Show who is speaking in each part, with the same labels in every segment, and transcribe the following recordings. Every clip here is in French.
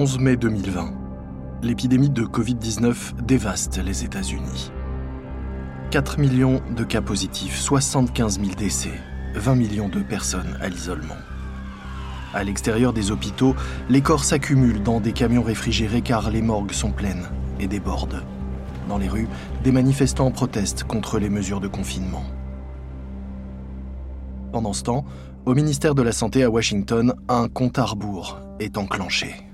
Speaker 1: 11 mai 2020. L'épidémie de Covid-19 dévaste les États-Unis. 4 millions de cas positifs, 75 000 décès, 20 millions de personnes à l'isolement. À l'extérieur des hôpitaux, les corps s'accumulent dans des camions réfrigérés car les morgues sont pleines et débordent. Dans les rues, des manifestants protestent contre les mesures de confinement. Pendant ce temps, au ministère de la Santé à Washington, un compte à rebours est enclenché.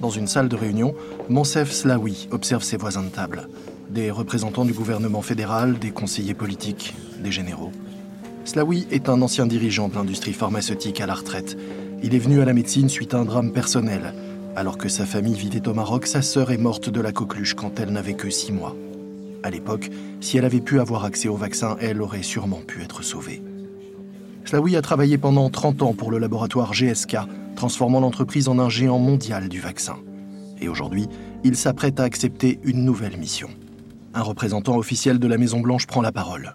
Speaker 1: Dans une salle de réunion, Monsef Slaoui observe ses voisins de table. Des représentants du gouvernement fédéral, des conseillers politiques, des généraux. Slaoui est un ancien dirigeant de l'industrie pharmaceutique à la retraite. Il est venu à la médecine suite à un drame personnel. Alors que sa famille vivait au Maroc, sa sœur est morte de la coqueluche quand elle n'avait que six mois. À l'époque, si elle avait pu avoir accès au vaccin, elle aurait sûrement pu être sauvée. Slaoui a travaillé pendant 30 ans pour le laboratoire GSK, transformant l'entreprise en un géant mondial du vaccin. Et aujourd'hui, il s'apprête à accepter une nouvelle mission. Un représentant officiel de la Maison-Blanche prend la parole.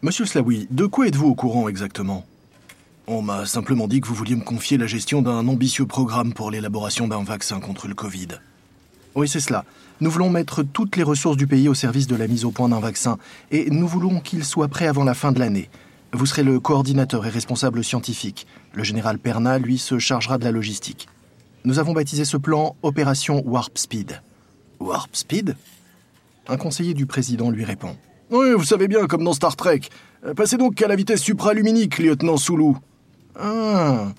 Speaker 1: Monsieur Slaoui, de quoi êtes-vous au courant exactement? On m'a simplement dit que vous vouliez me confier la gestion d'un ambitieux programme pour l'élaboration d'un vaccin contre le Covid. Oui, c'est cela. Nous voulons mettre toutes les ressources du pays au service de la mise au point d'un vaccin, et nous voulons qu'il soit prêt avant la fin de l'année. Vous serez le coordinateur et responsable scientifique. Le général Perna, lui, se chargera de la logistique. Nous avons baptisé ce plan Opération Warp Speed. Warp Speed? Un conseiller du président lui répond. Oui, vous savez bien, comme dans Star Trek. Euh, passez donc à la vitesse supraluminique, lieutenant Soulou. Ah.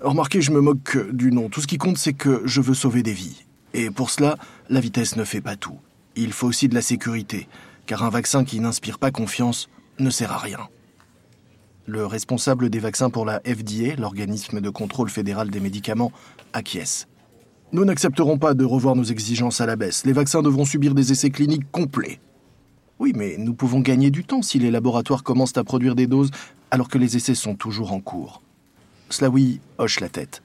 Speaker 1: Remarquez, je me moque du nom. Tout ce qui compte, c'est que je veux sauver des vies. Et pour cela, la vitesse ne fait pas tout. Il faut aussi de la sécurité, car un vaccin qui n'inspire pas confiance ne sert à rien. Le responsable des vaccins pour la FDA, l'organisme de contrôle fédéral des médicaments, acquiesce. Nous n'accepterons pas de revoir nos exigences à la baisse. Les vaccins devront subir des essais cliniques complets. Oui, mais nous pouvons gagner du temps si les laboratoires commencent à produire des doses alors que les essais sont toujours en cours. Slaoui hoche la tête.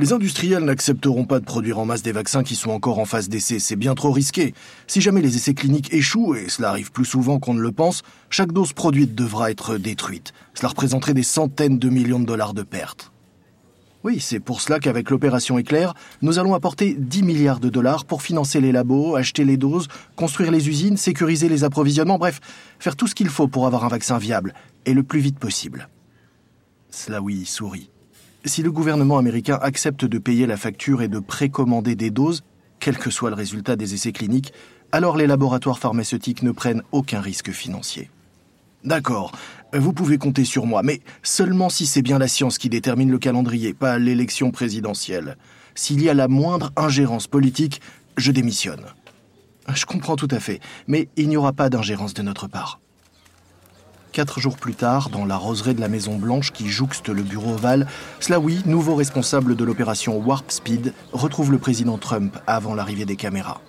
Speaker 1: Les industriels n'accepteront pas de produire en masse des vaccins qui sont encore en phase d'essai, c'est bien trop risqué. Si jamais les essais cliniques échouent, et cela arrive plus souvent qu'on ne le pense, chaque dose produite devra être détruite. Cela représenterait des centaines de millions de dollars de pertes. Oui, c'est pour cela qu'avec l'opération Éclair, nous allons apporter 10 milliards de dollars pour financer les labos, acheter les doses, construire les usines, sécuriser les approvisionnements, bref, faire tout ce qu'il faut pour avoir un vaccin viable, et le plus vite possible. Slaoui sourit. Si le gouvernement américain accepte de payer la facture et de précommander des doses, quel que soit le résultat des essais cliniques, alors les laboratoires pharmaceutiques ne prennent aucun risque financier. D'accord, vous pouvez compter sur moi, mais seulement si c'est bien la science qui détermine le calendrier, pas l'élection présidentielle. S'il y a la moindre ingérence politique, je démissionne. Je comprends tout à fait, mais il n'y aura pas d'ingérence de notre part. Quatre jours plus tard, dans la roseraie de la Maison Blanche qui jouxte le bureau ovale, Slaoui, nouveau responsable de l'opération Warp Speed, retrouve le président Trump avant l'arrivée des caméras.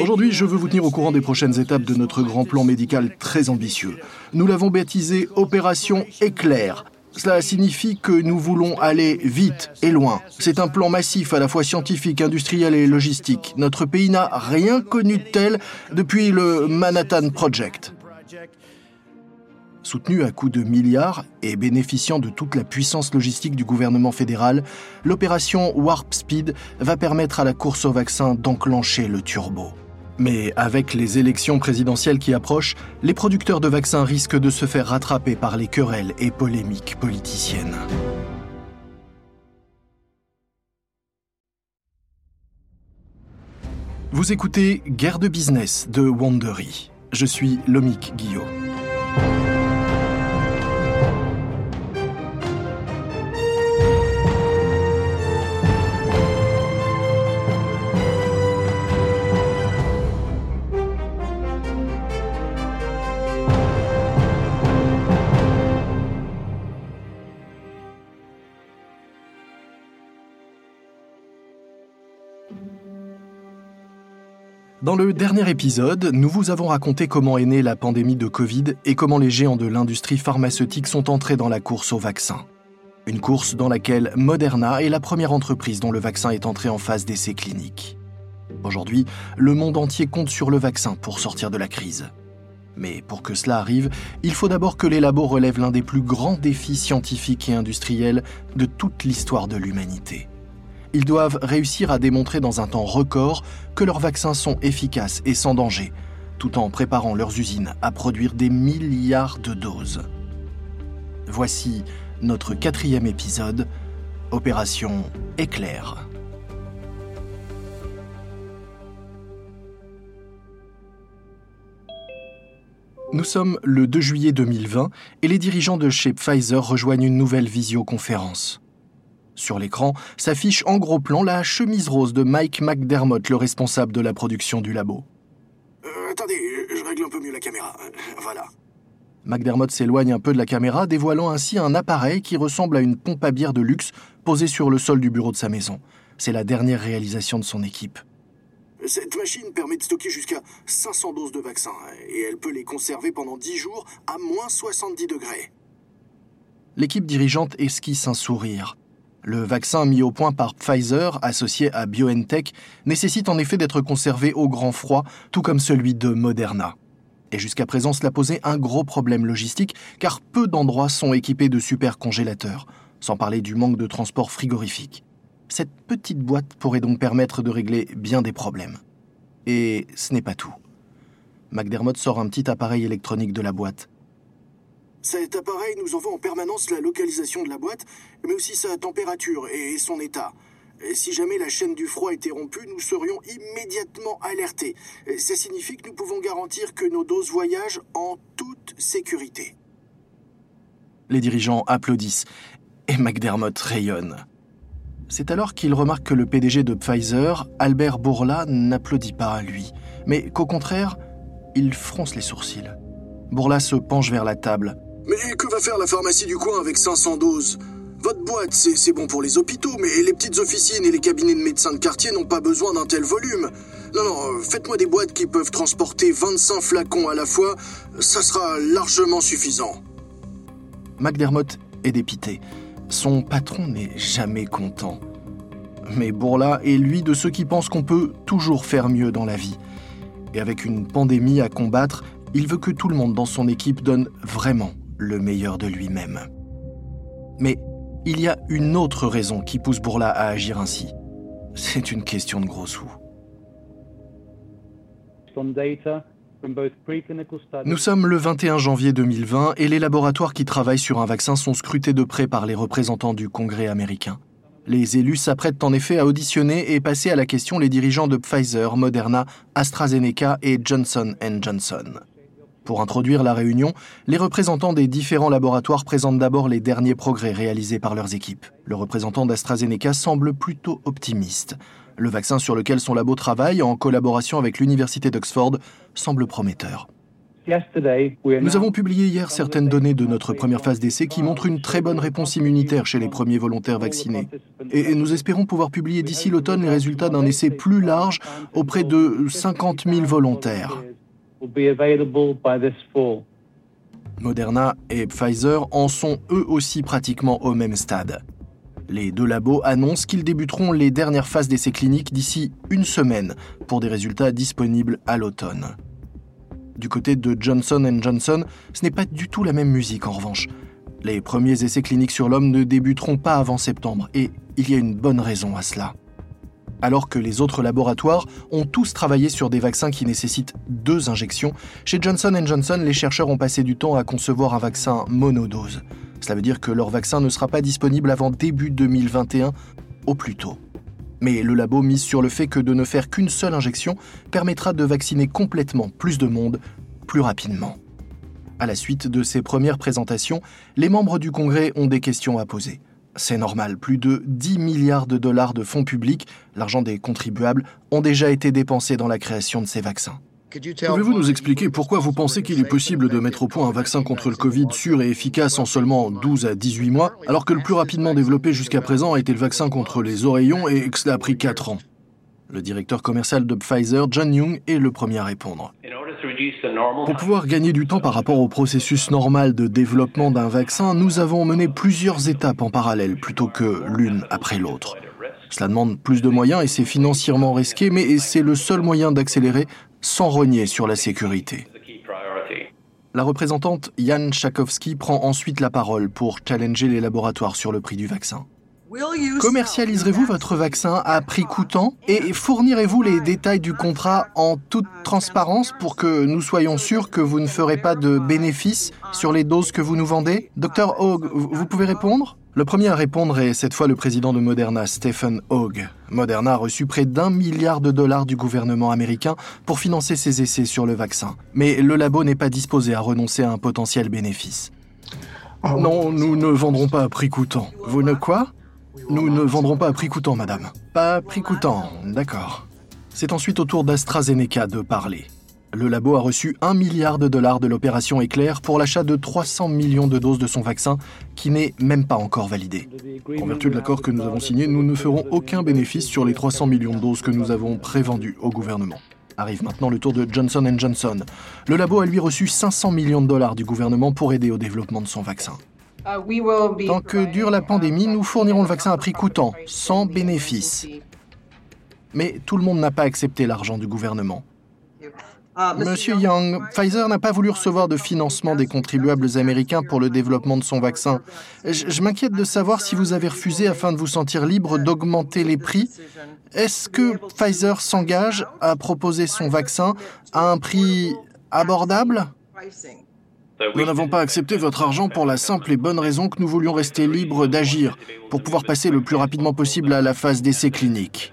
Speaker 1: Aujourd'hui, je veux vous tenir au courant des prochaines étapes de notre grand plan médical très ambitieux. Nous l'avons baptisé Opération Éclair. Cela signifie que nous voulons aller vite et loin. C'est un plan massif à la fois scientifique, industriel et logistique. Notre pays n'a rien connu de tel depuis le Manhattan Project. Soutenu à coups de milliards et bénéficiant de toute la puissance logistique du gouvernement fédéral, l'opération Warp Speed va permettre à la course au vaccin d'enclencher le turbo. Mais avec les élections présidentielles qui approchent, les producteurs de vaccins risquent de se faire rattraper par les querelles et polémiques politiciennes. Vous écoutez Guerre de business de Wandery. Je suis Lomik Guillot. Dans le dernier épisode, nous vous avons raconté comment est née la pandémie de Covid et comment les géants de l'industrie pharmaceutique sont entrés dans la course au vaccin. Une course dans laquelle Moderna est la première entreprise dont le vaccin est entré en phase d'essai clinique. Aujourd'hui, le monde entier compte sur le vaccin pour sortir de la crise. Mais pour que cela arrive, il faut d'abord que les labos relèvent l'un des plus grands défis scientifiques et industriels de toute l'histoire de l'humanité. Ils doivent réussir à démontrer dans un temps record que leurs vaccins sont efficaces et sans danger, tout en préparant leurs usines à produire des milliards de doses. Voici notre quatrième épisode, Opération Éclair. Nous sommes le 2 juillet 2020 et les dirigeants de chez Pfizer rejoignent une nouvelle visioconférence. Sur l'écran s'affiche en gros plan la chemise rose de Mike McDermott, le responsable de la production du labo.
Speaker 2: Euh, attendez, je règle un peu mieux la caméra. Voilà.
Speaker 1: McDermott s'éloigne un peu de la caméra, dévoilant ainsi un appareil qui ressemble à une pompe à bière de luxe posée sur le sol du bureau de sa maison. C'est la dernière réalisation de son équipe.
Speaker 2: Cette machine permet de stocker jusqu'à 500 doses de vaccin et elle peut les conserver pendant 10 jours à moins 70 degrés.
Speaker 1: L'équipe dirigeante esquisse un sourire. Le vaccin mis au point par Pfizer, associé à BioNTech, nécessite en effet d'être conservé au grand froid, tout comme celui de Moderna. Et jusqu'à présent, cela posait un gros problème logistique, car peu d'endroits sont équipés de supercongélateurs, sans parler du manque de transport frigorifique. Cette petite boîte pourrait donc permettre de régler bien des problèmes. Et ce n'est pas tout. McDermott sort un petit appareil électronique de la boîte.
Speaker 2: Cet appareil nous envoie en permanence la localisation de la boîte, mais aussi sa température et son état. si jamais la chaîne du froid était rompue, nous serions immédiatement alertés. Ça signifie que nous pouvons garantir que nos doses voyagent en toute sécurité.
Speaker 1: Les dirigeants applaudissent et McDermott rayonne. C'est alors qu'il remarque que le PDG de Pfizer, Albert Bourla, n'applaudit pas à lui, mais qu'au contraire, il fronce les sourcils. Bourla se penche vers la table.
Speaker 2: Mais que va faire la pharmacie du coin avec 500 doses? Votre boîte, c'est bon pour les hôpitaux, mais les petites officines et les cabinets de médecins de quartier n'ont pas besoin d'un tel volume. Non, non, faites-moi des boîtes qui peuvent transporter 25 flacons à la fois, ça sera largement suffisant.
Speaker 1: McDermott est dépité. Son patron n'est jamais content. Mais Bourla est lui de ceux qui pensent qu'on peut toujours faire mieux dans la vie. Et avec une pandémie à combattre, il veut que tout le monde dans son équipe donne vraiment le meilleur de lui-même. Mais il y a une autre raison qui pousse Bourla à agir ainsi. C'est une question de gros sous. Nous sommes le 21 janvier 2020 et les laboratoires qui travaillent sur un vaccin sont scrutés de près par les représentants du Congrès américain. Les élus s'apprêtent en effet à auditionner et passer à la question les dirigeants de Pfizer, Moderna, AstraZeneca et Johnson Johnson. Pour introduire la réunion, les représentants des différents laboratoires présentent d'abord les derniers progrès réalisés par leurs équipes. Le représentant d'AstraZeneca semble plutôt optimiste. Le vaccin sur lequel son labo travaille, en collaboration avec l'Université d'Oxford, semble prometteur. Nous avons publié hier certaines données de notre première phase d'essai qui montrent une très bonne réponse immunitaire chez les premiers volontaires vaccinés. Et nous espérons pouvoir publier d'ici l'automne les résultats d'un essai plus large auprès de 50 000 volontaires. Moderna et Pfizer en sont eux aussi pratiquement au même stade. Les deux labos annoncent qu'ils débuteront les dernières phases d'essais cliniques d'ici une semaine pour des résultats disponibles à l'automne. Du côté de Johnson Johnson, ce n'est pas du tout la même musique en revanche. Les premiers essais cliniques sur l'homme ne débuteront pas avant septembre et il y a une bonne raison à cela. Alors que les autres laboratoires ont tous travaillé sur des vaccins qui nécessitent deux injections, chez Johnson Johnson, les chercheurs ont passé du temps à concevoir un vaccin monodose. Cela veut dire que leur vaccin ne sera pas disponible avant début 2021 au plus tôt. Mais le labo mise sur le fait que de ne faire qu'une seule injection permettra de vacciner complètement plus de monde plus rapidement. À la suite de ces premières présentations, les membres du Congrès ont des questions à poser. C'est normal, plus de 10 milliards de dollars de fonds publics, l'argent des contribuables, ont déjà été dépensés dans la création de ces vaccins.
Speaker 3: Pouvez-vous nous expliquer pourquoi vous pensez qu'il est possible de mettre au point un vaccin contre le Covid sûr et efficace en seulement 12 à 18 mois, alors que le plus rapidement développé jusqu'à présent a été le vaccin contre les oreillons et que cela a pris 4 ans?
Speaker 1: Le directeur commercial de Pfizer, John Young, est le premier à répondre.
Speaker 3: Pour pouvoir gagner du temps par rapport au processus normal de développement d'un vaccin, nous avons mené plusieurs étapes en parallèle plutôt que l'une après l'autre. Cela demande plus de moyens et c'est financièrement risqué, mais c'est le seul moyen d'accélérer sans renier sur la sécurité.
Speaker 1: La représentante Jan Chakowski prend ensuite la parole pour challenger les laboratoires sur le prix du vaccin. Commercialiserez-vous votre vaccin à prix coûtant? Et fournirez-vous les détails du contrat en toute transparence pour que nous soyons sûrs que vous ne ferez pas de bénéfices sur les doses que vous nous vendez? Docteur Hogg, vous pouvez répondre? Le premier à répondre est cette fois le président de Moderna, Stephen Hogg. Moderna a reçu près d'un milliard de dollars du gouvernement américain pour financer ses essais sur le vaccin. Mais le labo n'est pas disposé à renoncer à un potentiel bénéfice. Non, nous ne vendrons pas à prix coûtant. Vous ne quoi? Nous ne vendrons pas à prix coûtant, madame. Pas à prix coûtant, d'accord. C'est ensuite au tour d'AstraZeneca de parler. Le labo a reçu 1 milliard de dollars de l'opération Éclair pour l'achat de 300 millions de doses de son vaccin qui n'est même pas encore validé. En vertu de l'accord que nous avons signé, nous ne ferons aucun bénéfice sur les 300 millions de doses que nous avons prévendues au gouvernement. Arrive maintenant le tour de Johnson Johnson. Le labo a lui reçu 500 millions de dollars du gouvernement pour aider au développement de son vaccin. Tant que dure la pandémie, nous fournirons le vaccin à prix coûtant, sans bénéfice. Mais tout le monde n'a pas accepté l'argent du gouvernement. Monsieur Young, Pfizer n'a pas voulu recevoir de financement des contribuables américains pour le développement de son vaccin. Je, m'inquiète de savoir si vous avez refusé afin de vous sentir libre d'augmenter les prix. Est-ce que Pfizer s'engage à proposer son vaccin à un prix abordable? Nous n'avons pas accepté votre argent pour la simple et bonne raison que nous voulions rester libres d'agir pour pouvoir passer le plus rapidement possible à la phase d'essai clinique.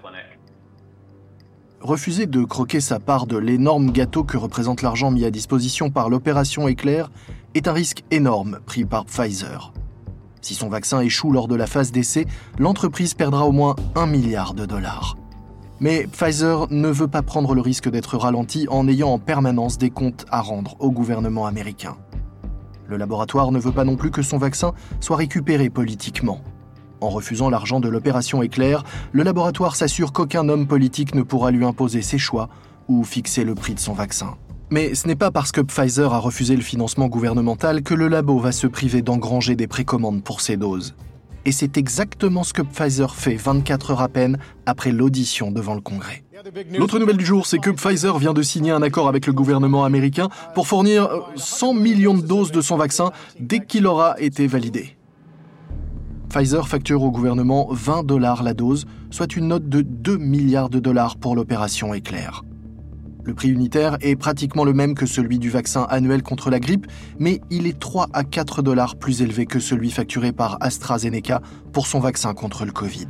Speaker 1: Refuser de croquer sa part de l'énorme gâteau que représente l'argent mis à disposition par l'opération Éclair est un risque énorme pris par Pfizer. Si son vaccin échoue lors de la phase d'essai, l'entreprise perdra au moins un milliard de dollars. Mais Pfizer ne veut pas prendre le risque d'être ralenti en ayant en permanence des comptes à rendre au gouvernement américain. Le laboratoire ne veut pas non plus que son vaccin soit récupéré politiquement. En refusant l'argent de l'opération Éclair, le laboratoire s'assure qu'aucun homme politique ne pourra lui imposer ses choix ou fixer le prix de son vaccin. Mais ce n'est pas parce que Pfizer a refusé le financement gouvernemental que le labo va se priver d'engranger des précommandes pour ses doses. Et c'est exactement ce que Pfizer fait 24 heures à peine après l'audition devant le Congrès. L'autre nouvelle du jour, c'est que Pfizer vient de signer un accord avec le gouvernement américain pour fournir 100 millions de doses de son vaccin dès qu'il aura été validé. Pfizer facture au gouvernement 20 dollars la dose, soit une note de 2 milliards de dollars pour l'opération Éclair. Le prix unitaire est pratiquement le même que celui du vaccin annuel contre la grippe, mais il est 3 à 4 dollars plus élevé que celui facturé par AstraZeneca pour son vaccin contre le Covid.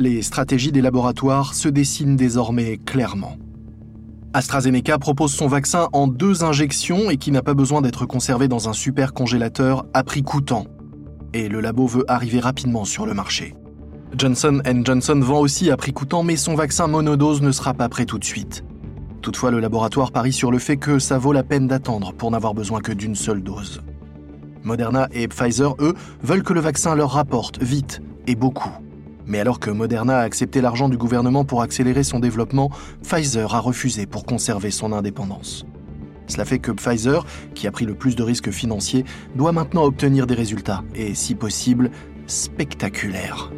Speaker 1: Les stratégies des laboratoires se dessinent désormais clairement. AstraZeneca propose son vaccin en deux injections et qui n'a pas besoin d'être conservé dans un super congélateur à prix coûtant. Et le labo veut arriver rapidement sur le marché. Johnson Johnson vend aussi à prix coûtant, mais son vaccin monodose ne sera pas prêt tout de suite. Toutefois, le laboratoire parie sur le fait que ça vaut la peine d'attendre pour n'avoir besoin que d'une seule dose. Moderna et Pfizer, eux, veulent que le vaccin leur rapporte vite et beaucoup. Mais alors que Moderna a accepté l'argent du gouvernement pour accélérer son développement, Pfizer a refusé pour conserver son indépendance. Cela fait que Pfizer, qui a pris le plus de risques financiers, doit maintenant obtenir des résultats, et si possible, spectaculaires.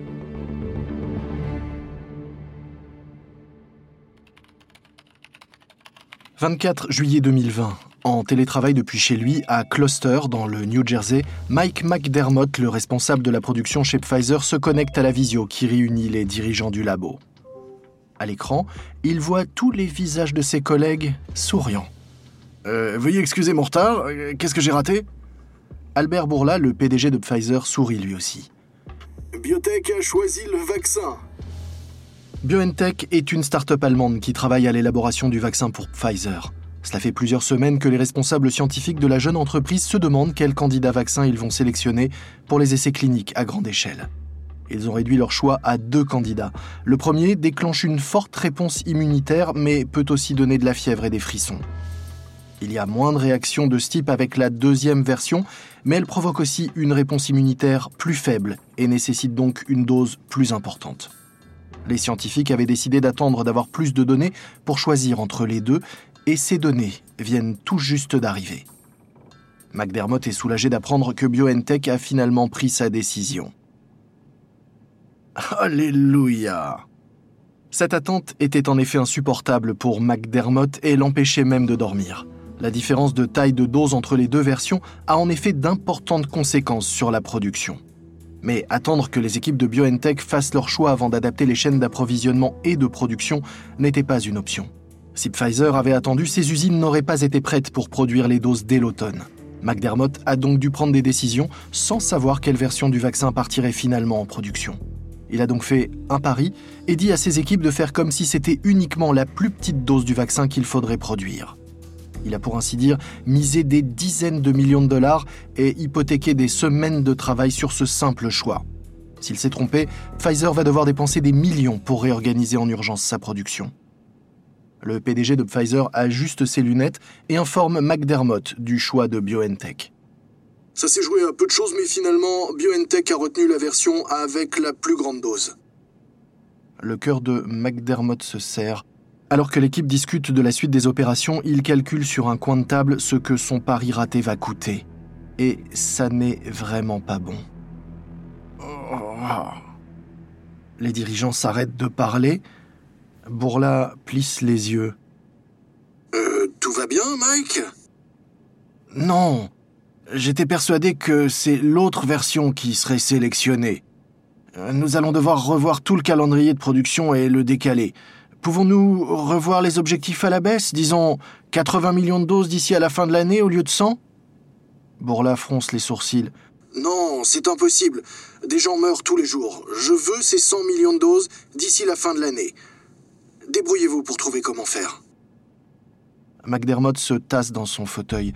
Speaker 1: 24 juillet 2020. En télétravail depuis chez lui à Cluster, dans le New Jersey, Mike McDermott, le responsable de la production chez Pfizer, se connecte à la visio qui réunit les dirigeants du labo. À l'écran, il voit tous les visages de ses collègues souriants. Euh, veuillez excuser mon retard, qu'est-ce que j'ai raté? Albert Bourla, le PDG de Pfizer, sourit lui aussi.
Speaker 2: Biotech a choisi le vaccin.
Speaker 1: BioNTech est une start-up allemande qui travaille à l'élaboration du vaccin pour Pfizer. Cela fait plusieurs semaines que les responsables scientifiques de la jeune entreprise se demandent quel candidat vaccin ils vont sélectionner pour les essais cliniques à grande échelle. Ils ont réduit leur choix à deux candidats. Le premier déclenche une forte réponse immunitaire, mais peut aussi donner de la fièvre et des frissons. Il y a moins de réactions de ce type avec la deuxième version, mais elle provoque aussi une réponse immunitaire plus faible et nécessite donc une dose plus importante. Les scientifiques avaient décidé d'attendre d'avoir plus de données pour choisir entre les deux, et ces données viennent tout juste d'arriver. McDermott est soulagé d'apprendre que BioNTech a finalement pris sa décision. Alléluia Cette attente était en effet insupportable pour McDermott et l'empêchait même de dormir. La différence de taille de dose entre les deux versions a en effet d'importantes conséquences sur la production. Mais attendre que les équipes de BioNTech fassent leur choix avant d'adapter les chaînes d'approvisionnement et de production n'était pas une option. Si Pfizer avait attendu, ces usines n'auraient pas été prêtes pour produire les doses dès l'automne. McDermott a donc dû prendre des décisions sans savoir quelle version du vaccin partirait finalement en production. Il a donc fait un pari et dit à ses équipes de faire comme si c'était uniquement la plus petite dose du vaccin qu'il faudrait produire. Il a pour ainsi dire misé des dizaines de millions de dollars et hypothéqué des semaines de travail sur ce simple choix. S'il s'est trompé, Pfizer va devoir dépenser des millions pour réorganiser en urgence sa production. Le PDG de Pfizer ajuste ses lunettes et informe McDermott du choix de BioNTech.
Speaker 2: Ça s'est joué à peu de choses, mais finalement, BioNTech a retenu la version avec la plus grande dose.
Speaker 1: Le cœur de McDermott se serre. Alors que l'équipe discute de la suite des opérations, il calcule sur un coin de table ce que son pari raté va coûter. Et ça n'est vraiment pas bon. Les dirigeants s'arrêtent de parler. Bourla plisse les yeux.
Speaker 2: Euh, tout va bien, Mike?
Speaker 3: Non. J'étais persuadé que c'est l'autre version qui serait sélectionnée. Nous allons devoir revoir tout le calendrier de production et le décaler. Pouvons-nous revoir les objectifs à la baisse Disons 80 millions de doses d'ici à la fin de l'année au lieu de 100 Bourla fronce les sourcils.
Speaker 2: Non, c'est impossible. Des gens meurent tous les jours. Je veux ces 100 millions de doses d'ici la fin de l'année. Débrouillez-vous pour trouver comment faire.
Speaker 1: McDermott se tasse dans son fauteuil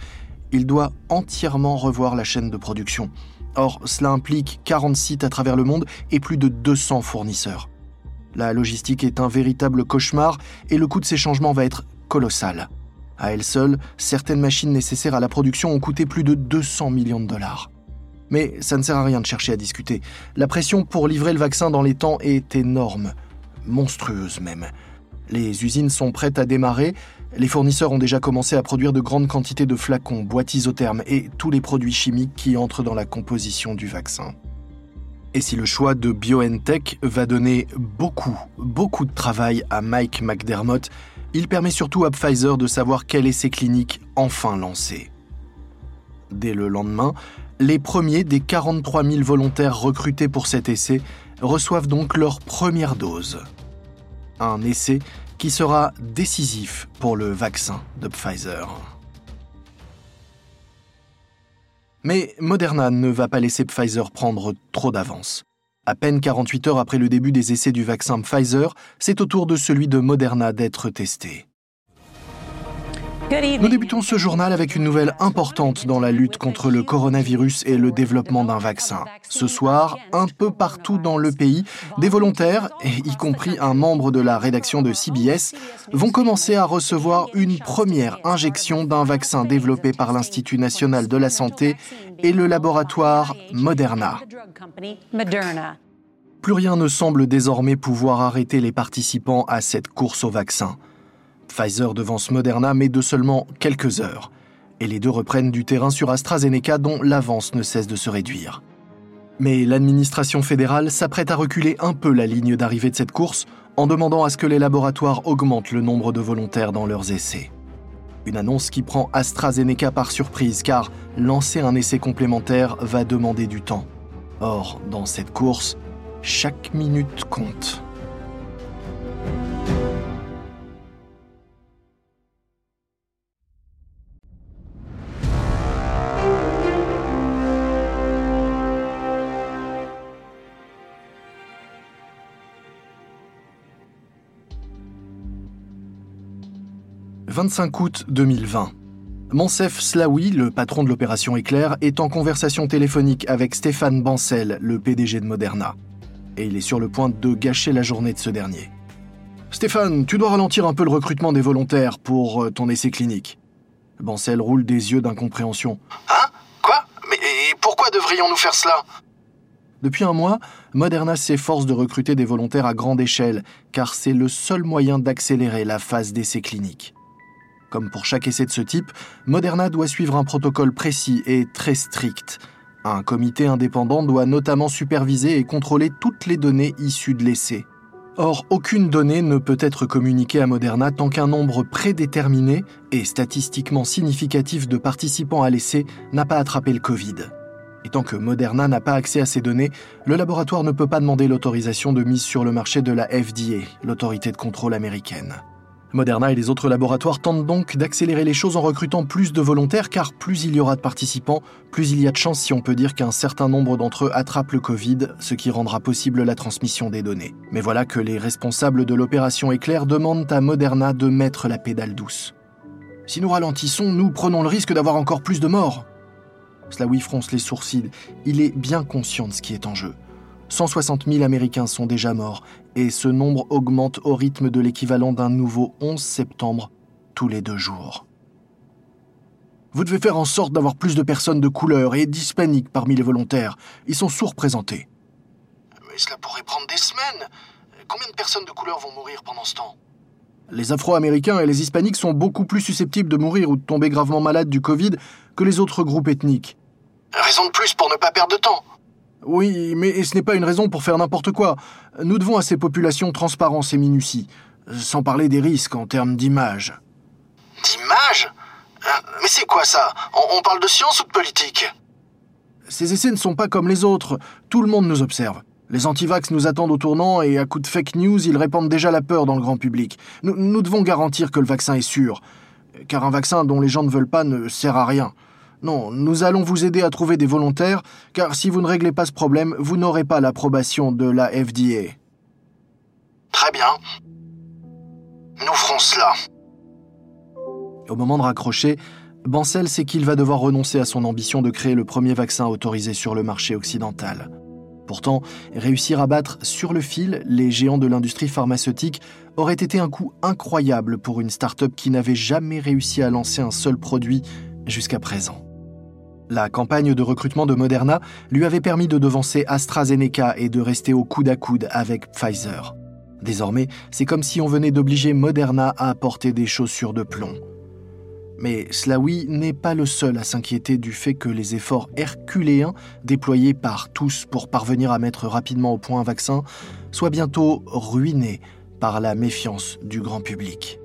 Speaker 1: il doit entièrement revoir la chaîne de production. Or, cela implique 40 sites à travers le monde et plus de 200 fournisseurs. La logistique est un véritable cauchemar et le coût de ces changements va être colossal. À elle seule, certaines machines nécessaires à la production ont coûté plus de 200 millions de dollars. Mais ça ne sert à rien de chercher à discuter. La pression pour livrer le vaccin dans les temps est énorme, monstrueuse même. Les usines sont prêtes à démarrer, les fournisseurs ont déjà commencé à produire de grandes quantités de flacons, boîtes isothermes et tous les produits chimiques qui entrent dans la composition du vaccin. Et si le choix de BioNTech va donner beaucoup, beaucoup de travail à Mike McDermott, il permet surtout à Pfizer de savoir quelle est ses cliniques enfin lancées. Dès le lendemain, les premiers des 43 000 volontaires recrutés pour cet essai reçoivent donc leur première dose. Un essai qui sera décisif pour le vaccin de Pfizer. Mais Moderna ne va pas laisser Pfizer prendre trop d'avance. À peine 48 heures après le début des essais du vaccin Pfizer, c'est au tour de celui de Moderna d'être testé. Nous débutons ce journal avec une nouvelle importante dans la lutte contre le coronavirus et le développement d'un vaccin. Ce soir, un peu partout dans le pays, des volontaires, y compris un membre de la rédaction de CBS, vont commencer à recevoir une première injection d'un vaccin développé par l'Institut national de la santé et le laboratoire Moderna. Plus rien ne semble désormais pouvoir arrêter les participants à cette course au vaccin. Pfizer devance Moderna, mais de seulement quelques heures. Et les deux reprennent du terrain sur AstraZeneca, dont l'avance ne cesse de se réduire. Mais l'administration fédérale s'apprête à reculer un peu la ligne d'arrivée de cette course en demandant à ce que les laboratoires augmentent le nombre de volontaires dans leurs essais. Une annonce qui prend AstraZeneca par surprise car lancer un essai complémentaire va demander du temps. Or, dans cette course, chaque minute compte. 25 août 2020. Monsef Slaoui, le patron de l'opération Éclair, est en conversation téléphonique avec Stéphane Bancel, le PDG de Moderna. Et il est sur le point de gâcher la journée de ce dernier. Stéphane, tu dois ralentir un peu le recrutement des volontaires pour euh, ton essai clinique. Bancel roule des yeux d'incompréhension.
Speaker 2: Hein? Quoi? Mais pourquoi devrions-nous faire cela?
Speaker 1: Depuis un mois, Moderna s'efforce de recruter des volontaires à grande échelle, car c'est le seul moyen d'accélérer la phase d'essai clinique. Comme pour chaque essai de ce type, Moderna doit suivre un protocole précis et très strict. Un comité indépendant doit notamment superviser et contrôler toutes les données issues de l'essai. Or, aucune donnée ne peut être communiquée à Moderna tant qu'un nombre prédéterminé et statistiquement significatif de participants à l'essai n'a pas attrapé le Covid. Et tant que Moderna n'a pas accès à ces données, le laboratoire ne peut pas demander l'autorisation de mise sur le marché de la FDA, l'autorité de contrôle américaine. Moderna et les autres laboratoires tentent donc d'accélérer les choses en recrutant plus de volontaires car plus il y aura de participants, plus il y a de chances si on peut dire qu'un certain nombre d'entre eux attrapent le Covid, ce qui rendra possible la transmission des données. Mais voilà que les responsables de l'opération Éclair demandent à Moderna de mettre la pédale douce. Si nous ralentissons, nous prenons le risque d'avoir encore plus de morts. Slaoui fronce les sourcils. Il est bien conscient de ce qui est en jeu. 160 000 Américains sont déjà morts et ce nombre augmente au rythme de l'équivalent d'un nouveau 11 septembre tous les deux jours. Vous devez faire en sorte d'avoir plus de personnes de couleur et d'hispaniques parmi les volontaires. Ils sont sous-représentés.
Speaker 2: Mais cela pourrait prendre des semaines. Combien de personnes de couleur vont mourir pendant ce temps?
Speaker 1: Les Afro-Américains et les Hispaniques sont beaucoup plus susceptibles de mourir ou de tomber gravement malades du Covid que les autres groupes ethniques.
Speaker 2: Raison de plus pour ne pas perdre de temps.
Speaker 1: Oui, mais ce n'est pas une raison pour faire n'importe quoi. Nous devons à ces populations transparence et minutie, sans parler des risques en termes d'image.
Speaker 2: D'image? Hein, Mais c'est quoi ça? On, parle de science ou de politique?
Speaker 1: Ces essais ne sont pas comme les autres. Tout le monde nous observe. Les antivax nous attendent au tournant et à coup de fake news, ils répandent déjà la peur dans le grand public. nous devons garantir que le vaccin est sûr. Car un vaccin dont les gens ne veulent pas ne sert à rien. Non, nous allons vous aider à trouver des volontaires, car si vous ne réglez pas ce problème, vous n'aurez pas l'approbation de la FDA.
Speaker 2: Très bien. Nous ferons cela.
Speaker 1: Au moment de raccrocher, Bancel sait qu'il va devoir renoncer à son ambition de créer le premier vaccin autorisé sur le marché occidental. Pourtant, réussir à battre sur le fil les géants de l'industrie pharmaceutique aurait été un coup incroyable pour une start-up qui n'avait jamais réussi à lancer un seul produit jusqu'à présent. La campagne de recrutement de Moderna lui avait permis de devancer AstraZeneca et de rester au coude à coude avec Pfizer. Désormais, c'est comme si on venait d'obliger Moderna à apporter des chaussures de plomb. Mais Slaoui n'est pas le seul à s'inquiéter du fait que les efforts herculéens déployés par tous pour parvenir à mettre rapidement au point un vaccin soient bientôt ruinés par la méfiance du grand public.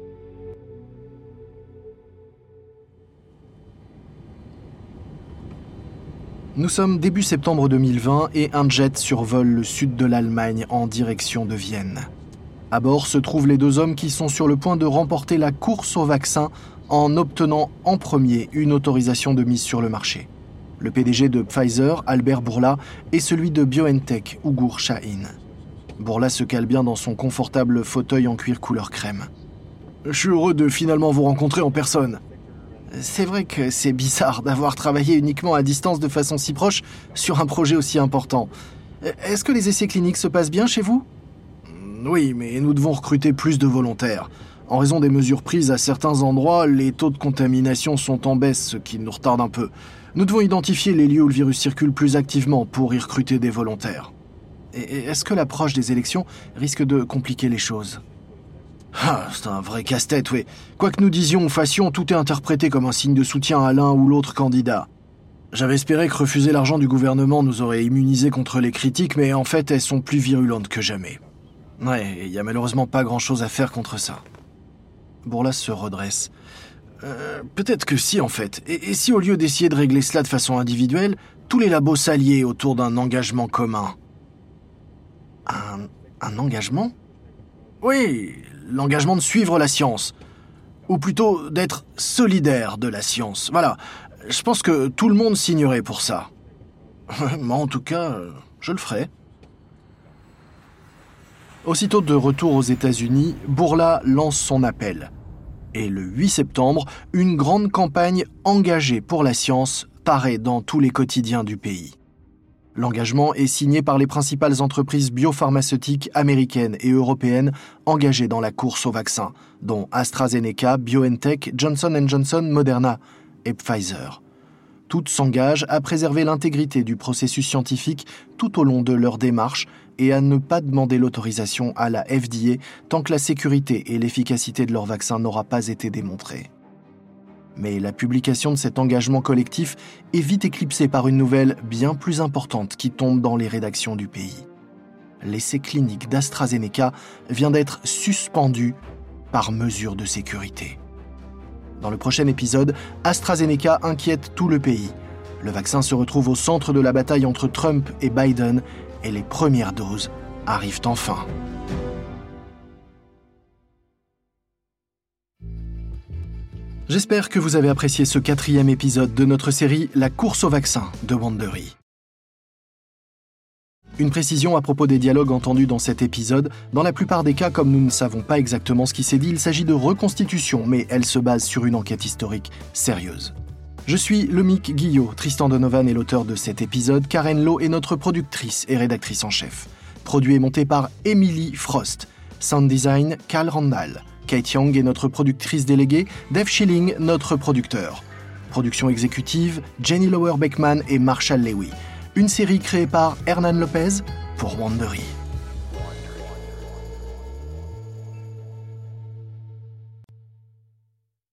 Speaker 1: Nous sommes début septembre 2020 et un jet survole le sud de l'Allemagne en direction de Vienne. À bord se trouvent les deux hommes qui sont sur le point de remporter la course au vaccin en obtenant en premier une autorisation de mise sur le marché. Le PDG de Pfizer, Albert Bourla, et celui de BioNTech, Ugur Shahin. Bourla se cale bien dans son confortable fauteuil en cuir couleur crème. Je suis heureux de finalement vous rencontrer en personne. C'est vrai que c'est bizarre d'avoir travaillé uniquement à distance de façon si proche sur un projet aussi important. Est-ce que les essais cliniques se passent bien chez vous? Oui, mais nous devons recruter plus de volontaires. En raison des mesures prises à certains endroits, les taux de contamination sont en baisse, ce qui nous retarde un peu. Nous devons identifier les lieux où le virus circule plus activement pour y recruter des volontaires. Est-ce que l'approche des élections risque de compliquer les choses? Ah, c'est un vrai casse-tête, oui. Quoi que nous disions ou fassions, tout est interprété comme un signe de soutien à l'un ou l'autre candidat. J'avais espéré que refuser l'argent du gouvernement nous aurait immunisés contre les critiques, mais en fait, elles sont plus virulentes que jamais. Ouais, il y a malheureusement pas grand-chose à faire contre ça. Bourlas se redresse. Euh, peut-être que si, en fait. Et, si au lieu d'essayer de régler cela de façon individuelle, tous les labos s'alliaient autour d'un engagement commun? Un, un engagement? Oui, l'engagement de suivre la science. Ou plutôt d'être solidaire de la science. Voilà. Je pense que tout le monde signerait pour ça. Moi, en tout cas, je le ferai. Aussitôt de retour aux États-Unis, Bourla lance son appel. Et le 8 septembre, une grande campagne engagée pour la science paraît dans tous les quotidiens du pays. L'engagement est signé par les principales entreprises biopharmaceutiques américaines et européennes engagées dans la course au vaccin, dont AstraZeneca, BioNTech, Johnson Johnson, Moderna et Pfizer. Toutes s'engagent à préserver l'intégrité du processus scientifique tout au long de leur démarche et à ne pas demander l'autorisation à la FDA tant que la sécurité et l'efficacité de leur vaccin n'aura pas été démontrées mais la publication de cet engagement collectif est vite éclipsée par une nouvelle bien plus importante qui tombe dans les rédactions du pays. l'essai clinique d'AstraZeneca vient d'être suspendu par mesure de sécurité. Dans le prochain épisode, AstraZeneca inquiète tout le pays. Le vaccin se retrouve au centre de la bataille entre Trump et Biden et les premières doses arrivent enfin. J'espère que vous avez apprécié ce quatrième épisode de notre série La course au vaccin de Wandery. Une précision à propos des dialogues entendus dans cet épisode. Dans la plupart des cas, comme nous ne savons pas exactement ce qui s'est dit, il s'agit de reconstitution, mais elle se base sur une enquête historique sérieuse. Je suis Lomic Guillot, Tristan Donovan est l'auteur de cet épisode, Karen Lowe est notre productrice et rédactrice en chef. Produit et monté par Emily Frost. Sound design, Cal Randall. Kate Young est notre productrice déléguée, Dave Schilling, notre producteur. Production exécutive, Jenny Lower Beckman et Marshall Lewy. Une série créée par Hernan Lopez pour Wandery.